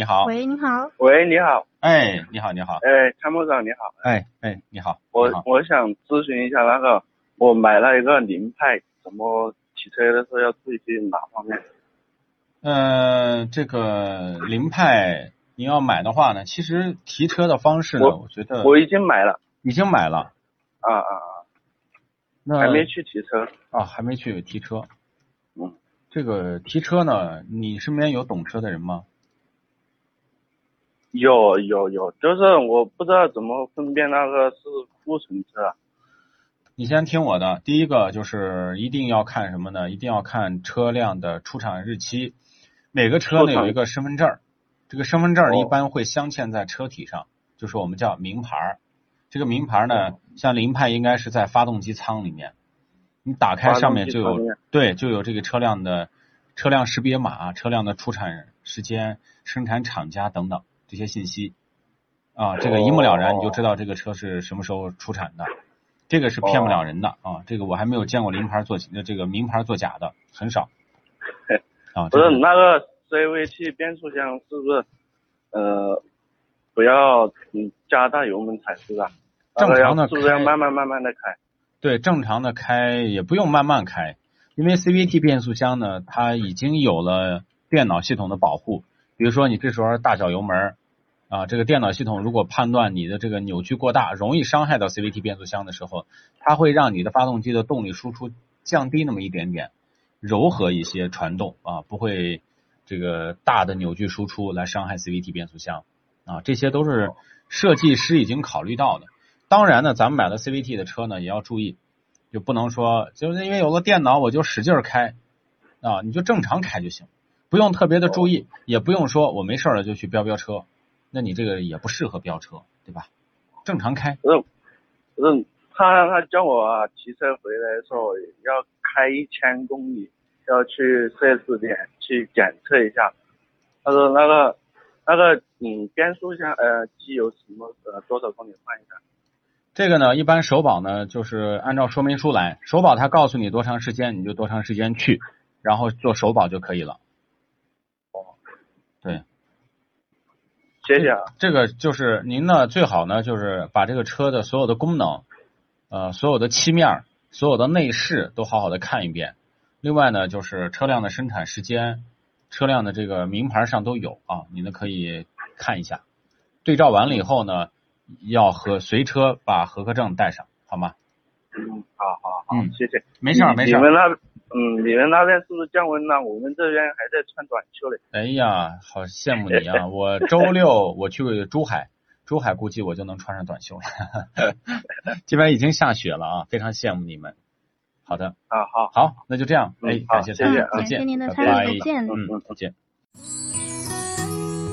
你好，喂，你好，喂，你好，哎，你好，你好，哎，参谋长你好，哎哎，你好，我我想咨询一下那个，我买了一个凌派，怎么提车的时候要注意些哪方面？嗯，这个凌派你要买的话呢，其实提车的方式呢，我觉得我已经买了，已经买了，啊啊啊，那还没去提车。啊，还没去提车，嗯，这个提车呢，你身边有懂车的人吗？有有有，就是我不知道怎么分辨那个是库存车。你先听我的，第一个就是一定要看什么呢？一定要看车辆的出厂日期。每个车呢有一个身份证，这个身份证一般会镶嵌在车体上，就是我们叫名牌。这个名牌呢，像凌派应该是在发动机舱里面，你打开上面就有对，就有这个车辆的车辆识别码、车辆的出产时间、生产厂家等等。这些信息啊，这个一目了然，你就知道这个车是什么时候出产的，这个是骗不了人的啊。这个我还没有见过临牌做这个名牌做假的，很少。啊，不是那个 CVT 变速箱是不是呃不要嗯加大油门踩是吧？正常的是不是要慢慢慢慢的开？对，正常的开也不用慢慢开，因为 CVT 变速箱呢，它已经有了电脑系统的保护，比如说你这时候大小油门。啊，这个电脑系统如果判断你的这个扭矩过大，容易伤害到 CVT 变速箱的时候，它会让你的发动机的动力输出降低那么一点点，柔和一些传动啊，不会这个大的扭矩输出来伤害 CVT 变速箱啊，这些都是设计师已经考虑到的。当然呢，咱们买了 CVT 的车呢，也要注意，就不能说就是因为有了电脑我就使劲开啊，你就正常开就行，不用特别的注意，也不用说我没事了就去飙飙车。那你这个也不适合飙车，对吧？正常开。不是，不是，他他叫我骑车回来的时候要开一千公里，要去四 S 店去检测一下。他说那个那个你变速箱呃机油什么呃多少公里换一下？这个呢，一般首保呢就是按照说明书来，首保他告诉你多长时间，你就多长时间去，然后做首保就可以了。哦，对。谢谢啊，这个就是您呢，最好呢就是把这个车的所有的功能，呃，所有的漆面、所有的内饰都好好的看一遍。另外呢，就是车辆的生产时间、车辆的这个名牌上都有啊，你呢可以看一下。对照完了以后呢，要和随车把合格证带上，好吗？嗯，好好好，谢谢。没事没事。你们那。嗯，你们那边是不是降温了？我们这边还在穿短袖嘞。哎呀，好羡慕你啊！我周六我去珠海，珠海估计我就能穿上短袖了。这边已经下雪了啊，非常羡慕你们。好的，啊好，好，那就这样。哎，感谢，谢谢，再见，拜拜，再见，嗯，再见。